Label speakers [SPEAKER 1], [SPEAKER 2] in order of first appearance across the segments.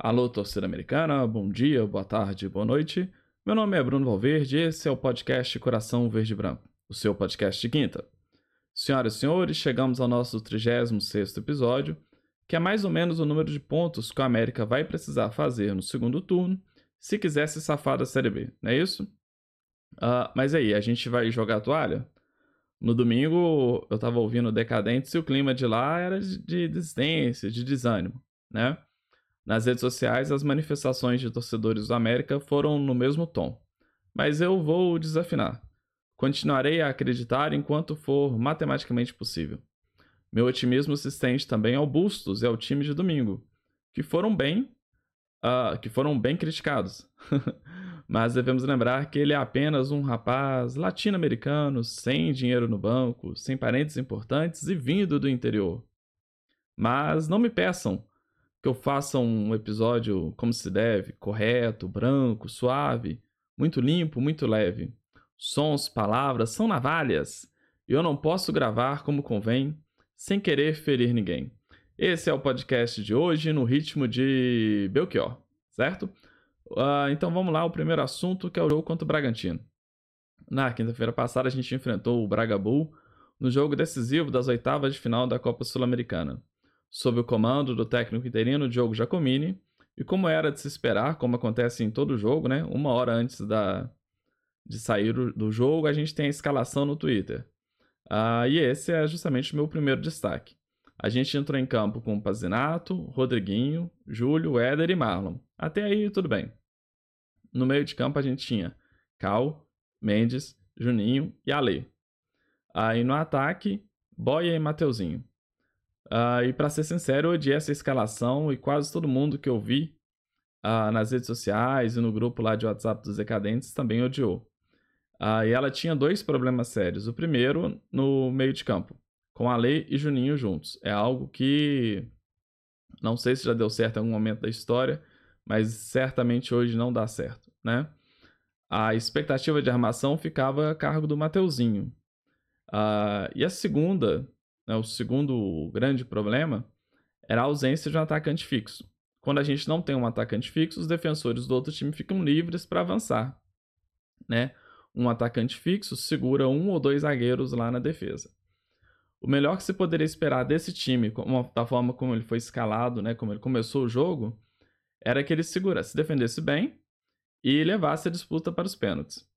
[SPEAKER 1] Alô, torcida americana, bom dia, boa tarde, boa noite. Meu nome é Bruno Valverde e esse é o podcast Coração Verde Branco, o seu podcast de quinta. Senhoras e senhores, chegamos ao nosso 36 episódio, que é mais ou menos o número de pontos que o América vai precisar fazer no segundo turno se quiser se safar da Série B, não é isso? Uh, mas aí, a gente vai jogar a toalha? No domingo, eu tava ouvindo Decadentes e o clima de lá era de desistência, de desânimo, né? Nas redes sociais, as manifestações de torcedores do América foram no mesmo tom. Mas eu vou desafinar. Continuarei a acreditar enquanto for matematicamente possível. Meu otimismo se estende também ao Bustos e ao time de domingo, que foram bem, uh, que foram bem criticados. Mas devemos lembrar que ele é apenas um rapaz latino-americano, sem dinheiro no banco, sem parentes importantes e vindo do interior. Mas não me peçam que eu faça um episódio como se deve, correto, branco, suave, muito limpo, muito leve. Sons, palavras são navalhas, e eu não posso gravar como convém, sem querer ferir ninguém. Esse é o podcast de hoje no ritmo de Belchior, certo? Uh, então vamos lá, o primeiro assunto que é o jogo contra o Bragantino. Na quinta-feira passada a gente enfrentou o Braga Bull no jogo decisivo das oitavas de final da Copa Sul-Americana sob o comando do técnico interino Diogo Giacomini, e como era de se esperar, como acontece em todo jogo, né? Uma hora antes da, de sair do jogo, a gente tem a escalação no Twitter. Ah, e esse é justamente o meu primeiro destaque. A gente entrou em campo com Pazinato, Rodriguinho, Júlio, Éder e Marlon. Até aí, tudo bem. No meio de campo a gente tinha Cal, Mendes, Juninho e Ale. Aí no ataque, Boia e Mateuzinho. Uh, e para ser sincero, eu odiei essa escalação e quase todo mundo que eu vi uh, nas redes sociais e no grupo lá de WhatsApp dos Decadentes também odiou. Uh, e ela tinha dois problemas sérios. O primeiro, no meio de campo, com a Lei e Juninho juntos. É algo que não sei se já deu certo em algum momento da história, mas certamente hoje não dá certo, né? A expectativa de armação ficava a cargo do Mateuzinho. e a segunda né, o segundo grande problema era a ausência de um atacante fixo. Quando a gente não tem um atacante fixo, os defensores do outro time ficam livres para avançar. Né? Um atacante fixo segura um ou dois zagueiros lá na defesa. O melhor que se poderia esperar desse time, da forma como ele foi escalado, né, como ele começou o jogo, era que ele segurasse, se defendesse bem e levasse a disputa para os pênaltis.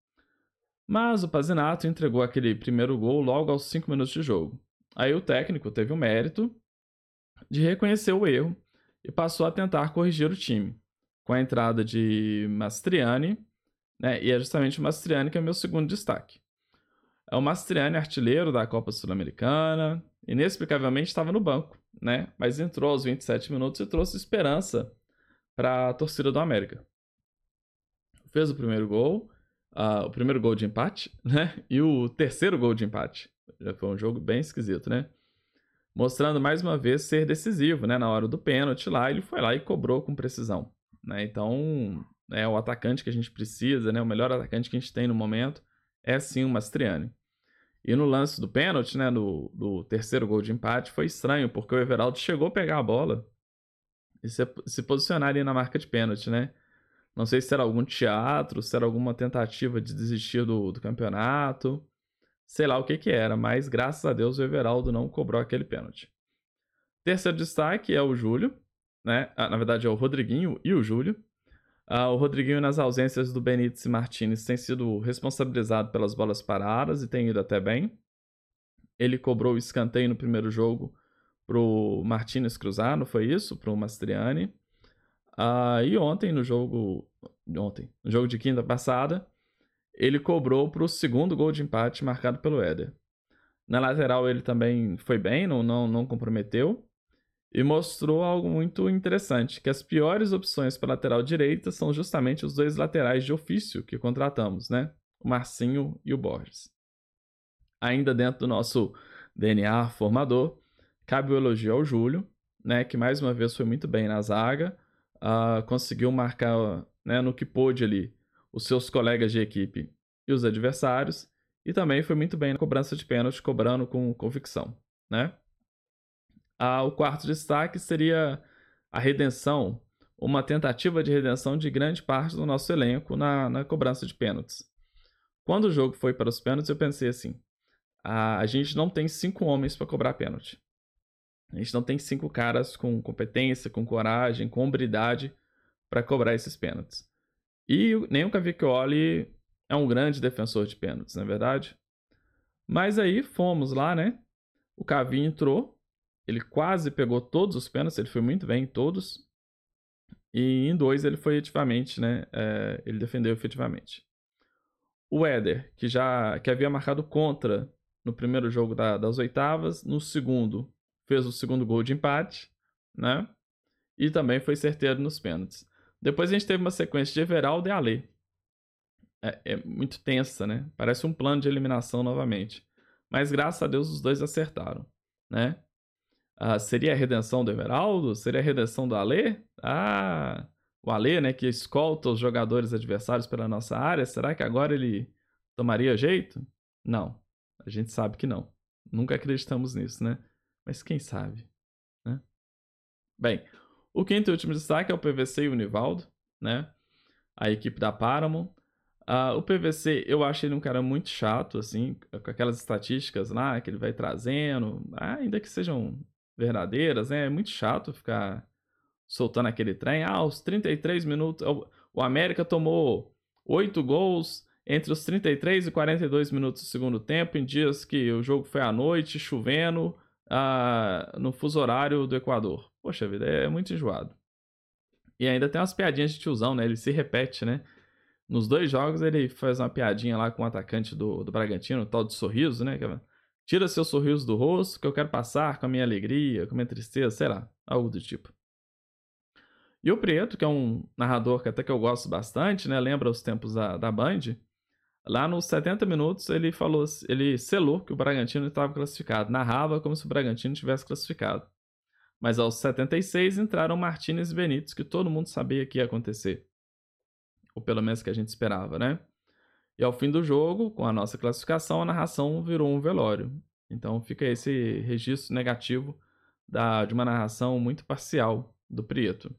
[SPEAKER 1] Mas o Pazinato entregou aquele primeiro gol logo aos 5 minutos de jogo. Aí o técnico teve o mérito de reconhecer o erro e passou a tentar corrigir o time, com a entrada de Mastriani, né? E é justamente o Mastriani que é meu segundo destaque. É o Mastriani artilheiro da Copa Sul-Americana, inexplicavelmente estava no banco, né? Mas entrou aos 27 minutos e trouxe esperança para a torcida do América. Fez o primeiro gol, uh, o primeiro gol de empate, né? E o terceiro gol de empate. Já foi um jogo bem esquisito, né? Mostrando mais uma vez ser decisivo, né? Na hora do pênalti lá, ele foi lá e cobrou com precisão, né? Então, é o atacante que a gente precisa, né? O melhor atacante que a gente tem no momento é sim o Mastriani. E no lance do pênalti, né, do, do terceiro gol de empate, foi estranho, porque o Everaldo chegou a pegar a bola e se, se posicionar ali na marca de pênalti, né? Não sei se era algum teatro, se era alguma tentativa de desistir do, do campeonato sei lá o que que era, mas graças a Deus o Everaldo não cobrou aquele pênalti. Terceiro destaque é o Júlio, né? Ah, na verdade é o Rodriguinho e o Júlio. Ah, o Rodriguinho, nas ausências do Benítez e Martinez, tem sido responsabilizado pelas bolas paradas e tem ido até bem. Ele cobrou o escanteio no primeiro jogo pro Martinez cruzar, não foi isso? Pro Mastriani. Ah, e ontem, no jogo. Ontem, no jogo de quinta passada, ele cobrou para o segundo gol de empate marcado pelo Éder. Na lateral ele também foi bem, não, não, não comprometeu. E mostrou algo muito interessante, que as piores opções para lateral direita são justamente os dois laterais de ofício que contratamos, né? O Marcinho e o Borges. Ainda dentro do nosso DNA formador, cabe o elogio ao Júlio, né, que mais uma vez foi muito bem na zaga, uh, conseguiu marcar né, no que pôde ali os seus colegas de equipe e os adversários, e também foi muito bem na cobrança de pênalti, cobrando com convicção, né? Ah, o quarto destaque seria a redenção, uma tentativa de redenção de grande parte do nosso elenco na, na cobrança de pênaltis. Quando o jogo foi para os pênaltis, eu pensei assim: a, a gente não tem cinco homens para cobrar pênalti. A gente não tem cinco caras com competência, com coragem, com hombridade para cobrar esses pênaltis. E nem o Cavicchioli é um grande defensor de pênaltis, não é verdade? Mas aí fomos lá, né? O Cavi entrou, ele quase pegou todos os pênaltis, ele foi muito bem em todos. E em dois ele foi efetivamente, né? É, ele defendeu efetivamente. O Éder, que já que havia marcado contra no primeiro jogo da, das oitavas, no segundo fez o segundo gol de empate, né? E também foi certeiro nos pênaltis. Depois a gente teve uma sequência de Everaldo e Alê. É, é, muito tensa, né? Parece um plano de eliminação novamente. Mas graças a Deus os dois acertaram, né? Ah, seria a redenção do Everaldo? Seria a redenção do Alê? Ah, o Alê, né, que escolta os jogadores adversários pela nossa área, será que agora ele tomaria jeito? Não, a gente sabe que não. Nunca acreditamos nisso, né? Mas quem sabe, né? Bem, o quinto e último destaque é o PVC e o Nivaldo, né? A equipe da Paramount. Uh, o PVC, eu acho ele um cara muito chato, assim, com aquelas estatísticas lá que ele vai trazendo, ainda que sejam verdadeiras, né? É muito chato ficar soltando aquele trem. Ah, aos 33 minutos, o América tomou 8 gols entre os 33 e 42 minutos do segundo tempo, em dias que o jogo foi à noite, chovendo, uh, no fuso horário do Equador. Poxa vida, é muito enjoado. E ainda tem umas piadinhas de tiozão, né? Ele se repete, né? Nos dois jogos ele faz uma piadinha lá com o atacante do, do Bragantino, o tal de sorriso, né? É, Tira seu sorriso do rosto que eu quero passar com a minha alegria, com a minha tristeza, sei lá, algo do tipo. E o Preto, que é um narrador que até que eu gosto bastante, né? Lembra os tempos da, da Band. Lá nos 70 minutos ele falou, ele selou que o Bragantino estava classificado, narrava como se o Bragantino tivesse classificado. Mas aos 76 entraram Martinez e Benítez, que todo mundo sabia que ia acontecer. Ou pelo menos que a gente esperava, né? E ao fim do jogo, com a nossa classificação, a narração virou um velório. Então fica esse registro negativo da, de uma narração muito parcial do Prieto.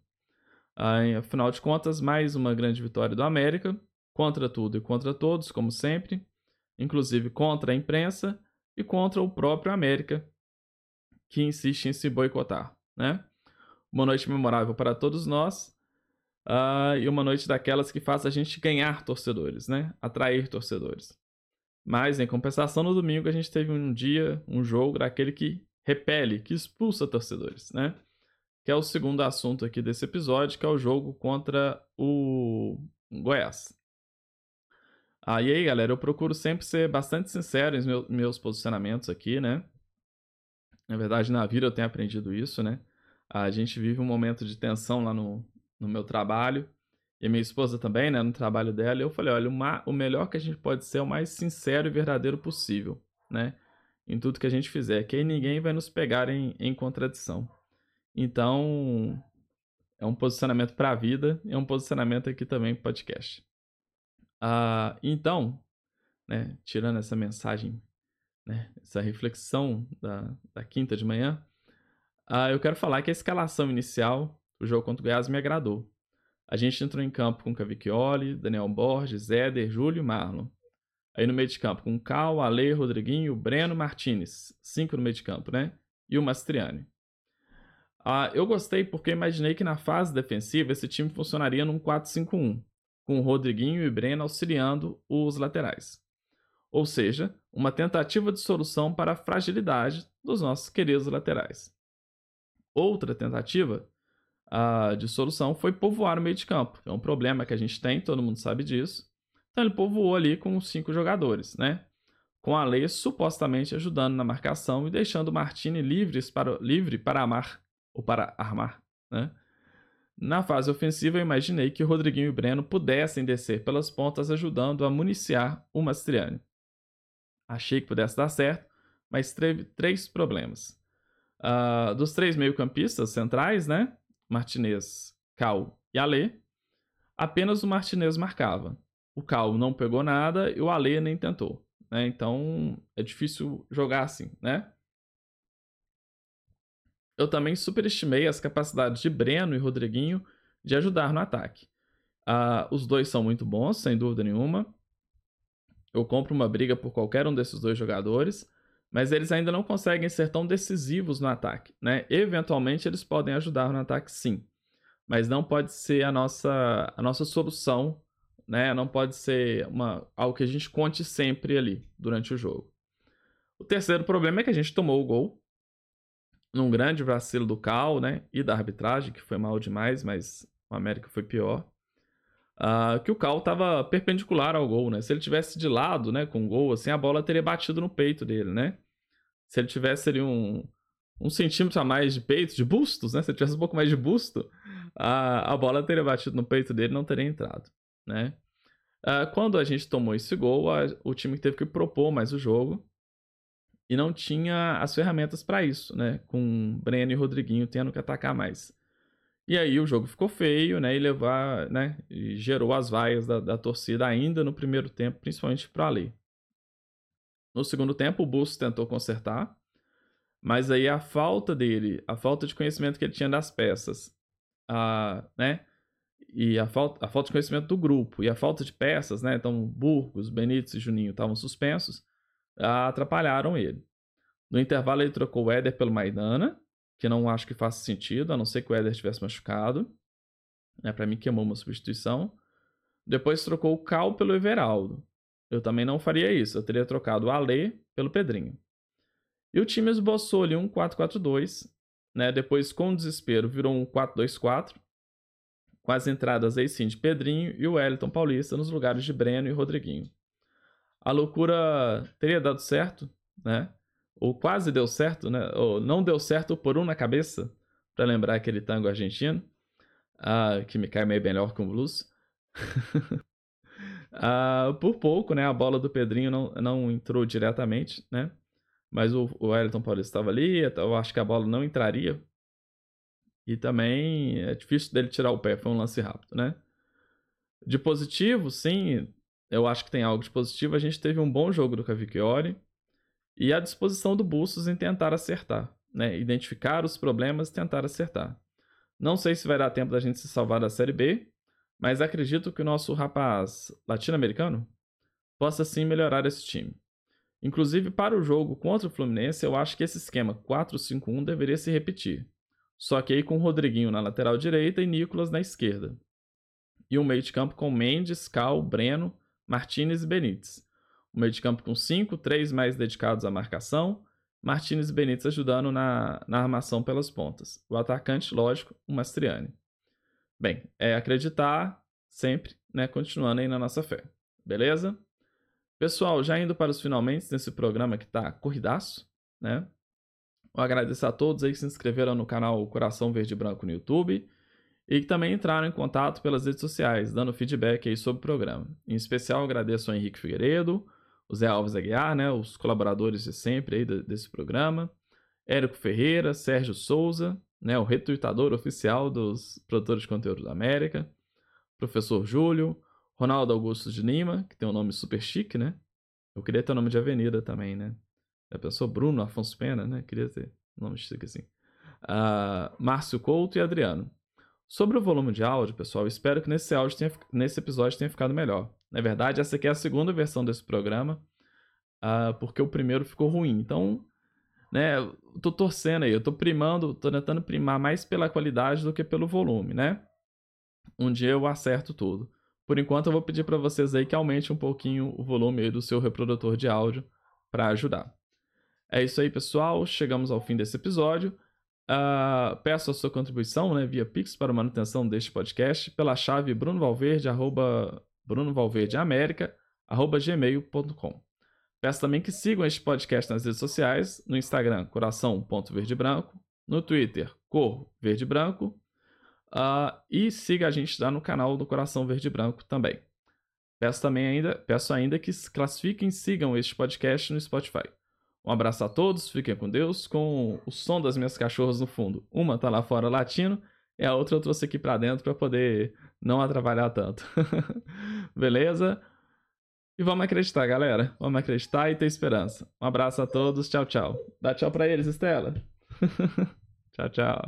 [SPEAKER 1] Aí, afinal de contas, mais uma grande vitória do América, contra tudo e contra todos, como sempre, inclusive contra a imprensa e contra o próprio América, que insiste em se boicotar, né? Uma noite memorável para todos nós uh, e uma noite daquelas que faz a gente ganhar torcedores, né? Atrair torcedores. Mas, em compensação, no domingo a gente teve um dia, um jogo daquele que repele, que expulsa torcedores, né? Que é o segundo assunto aqui desse episódio, que é o jogo contra o Goiás. Ah, e aí, galera, eu procuro sempre ser bastante sincero em meus posicionamentos aqui, né? Na verdade, na vida eu tenho aprendido isso, né? A gente vive um momento de tensão lá no, no meu trabalho. E minha esposa também, né, no trabalho dela. E eu falei, olha, o, melhor que a gente pode ser é o mais sincero e verdadeiro possível, né? Em tudo que a gente fizer, que aí ninguém vai nos pegar em, em contradição. Então, é um posicionamento para a vida e é um posicionamento aqui também podcast. Uh, então, né, tirando essa mensagem, né, essa reflexão da, da quinta de manhã, uh, eu quero falar que a escalação inicial, o jogo contra o Goiás, me agradou. A gente entrou em campo com Cavicchioli, Daniel Borges, Éder, Júlio e Marlon. Aí no meio de campo com Cal, Ale, Rodriguinho, Breno, Martinez. Cinco no meio de campo, né? E o Mastriani. Ah, eu gostei porque imaginei que na fase defensiva esse time funcionaria num 4-5-1 com Rodriguinho e Breno auxiliando os laterais. Ou seja, uma tentativa de solução para a fragilidade dos nossos queridos laterais. Outra tentativa uh, de solução foi povoar o meio de campo. É um problema que a gente tem, todo mundo sabe disso. Então ele povoou ali com cinco jogadores, né? Com a lei supostamente ajudando na marcação e deixando o Martini livres para, livre para amar ou para armar, né? Na fase ofensiva, eu imaginei que Rodriguinho e Breno pudessem descer pelas pontas, ajudando a municiar o Mastriani. Achei que pudesse dar certo, mas teve três problemas. Uh, dos três meio-campistas centrais, né? Martinez, Cal e Alê, apenas o Martinez marcava. O Cal não pegou nada e o Alê nem tentou. Né? Então é difícil jogar assim, né? Eu também superestimei as capacidades de Breno e Rodriguinho de ajudar no ataque. Uh, os dois são muito bons, sem dúvida nenhuma. Eu compro uma briga por qualquer um desses dois jogadores, mas eles ainda não conseguem ser tão decisivos no ataque, né? Eventualmente eles podem ajudar no ataque, sim, mas não pode ser a nossa a nossa solução, né? Não pode ser uma algo que a gente conte sempre ali durante o jogo. O terceiro problema é que a gente tomou o gol num grande vacilo do Cal, né? E da arbitragem, que foi mal demais, mas o América foi pior. Uh, que o Cal estava perpendicular ao gol, né? Se ele tivesse de lado, né, com o gol, assim, a bola teria batido no peito dele, né? Se ele tivesse ali um, um centímetro a mais de peito, de bustos, né? Se ele tivesse um pouco mais de busto, a, a bola teria batido no peito dele não teria entrado, né? Uh, quando a gente tomou esse gol, a, o time teve que propor mais o jogo e não tinha as ferramentas para isso, né? Com Breno e Rodriguinho tendo que atacar mais. E aí o jogo ficou feio, né? E levar, né? E gerou as vaias da, da torcida ainda no primeiro tempo, principalmente para ali. No segundo tempo, o Bustos tentou consertar, mas aí a falta dele, a falta de conhecimento que ele tinha das peças, a, né? E a falta, a falta de conhecimento do grupo e a falta de peças, né? Então, Burgos, Benítez e Juninho estavam suspensos atrapalharam ele. No intervalo, ele trocou o Éder pelo Maidana, que não acho que faça sentido, a não ser que o Éder tivesse machucado. É, para mim, queimou uma substituição. Depois trocou o Cal pelo Everaldo. Eu também não faria isso. Eu teria trocado o Alê pelo Pedrinho. E o time esboçou ali um 4-4-2. Né? Depois, com desespero, virou um 4-2-4. Com as entradas aí sim de Pedrinho e o Wellington Paulista nos lugares de Breno e Rodriguinho a loucura teria dado certo, né? Ou quase deu certo, né? Ou não deu certo por um na cabeça, para lembrar aquele tango argentino, uh, que me cai meio melhor que um blues. uh, por pouco, né? A bola do Pedrinho não, não entrou diretamente, né? Mas o, o Wellington Paulista estava ali, eu acho que a bola não entraria. E também é difícil dele tirar o pé, foi um lance rápido, né? De positivo, sim, eu acho que tem algo de positivo. A gente teve um bom jogo do Cavicchioli e a disposição do Bustos em tentar acertar, né? Identificar os problemas e tentar acertar. Não sei se vai dar tempo da gente se salvar da Série B, mas acredito que o nosso rapaz latino-americano possa sim melhorar esse time. Inclusive, para o jogo contra o Fluminense, eu acho que esse esquema 4-5-1 deveria se repetir. Só que aí com o Rodriguinho na lateral direita e Nicolas na esquerda. E um meio de campo com Mendes, Cal, Breno Martinez e Benítez. O meio de campo com 5, 3 mais dedicados à marcação, Martinez e Benítez ajudando na, na armação pelas pontas. O atacante, lógico, o Mastriani. Bem, é acreditar sempre, né, continuando aí na nossa fé. Beleza? Pessoal, já indo para os finalmente nesse programa que tá corridaço, né? Eu agradeço a todos aí que se inscreveram no canal Coração Verde Branco no YouTube e que também entraram em contato pelas redes sociais, dando feedback aí sobre o programa. Em especial, agradeço ao Henrique Figueiredo, o Zé Alves Aguiar, né, os colaboradores de sempre aí desse programa, Érico Ferreira, Sérgio Souza, né, o retuitador oficial dos produtores de conteúdo da América, professor Júlio, Ronaldo Augusto de Lima, que tem um nome super chique, né? Eu queria ter o nome de avenida também, né? A pessoa Bruno Afonso Pena, né? Queria ter um nome chique assim. Uh, Márcio Couto e Adriano. Sobre o volume de áudio, pessoal, espero que nesse, áudio tenha, nesse episódio tenha ficado melhor. Na verdade, essa aqui é a segunda versão desse programa, uh, porque o primeiro ficou ruim. Então, né, tô torcendo aí, eu tô primando, tô tentando primar mais pela qualidade do que pelo volume, né? Um dia eu acerto tudo. Por enquanto, eu vou pedir para vocês aí que aumente um pouquinho o volume do seu reprodutor de áudio para ajudar. É isso aí, pessoal. Chegamos ao fim desse episódio. Uh, peço a sua contribuição né, via Pix para manutenção deste podcast pela chave brunovalverde, arroba, brunovalverdeamerica, arroba gmail.com. Peço também que sigam este podcast nas redes sociais, no Instagram, coração.verdebranco, no Twitter, cor verde branco, uh, e siga a gente lá no canal do Coração Verde Branco também. Peço também ainda, peço ainda que classifiquem e sigam este podcast no Spotify. Um abraço a todos, fiquem com Deus, com o som das minhas cachorras no fundo. Uma tá lá fora latindo e a outra eu trouxe aqui para dentro para poder não atrapalhar tanto. Beleza? E vamos acreditar, galera. Vamos acreditar e ter esperança. Um abraço a todos, tchau, tchau. Dá tchau para eles, Estela. tchau, tchau.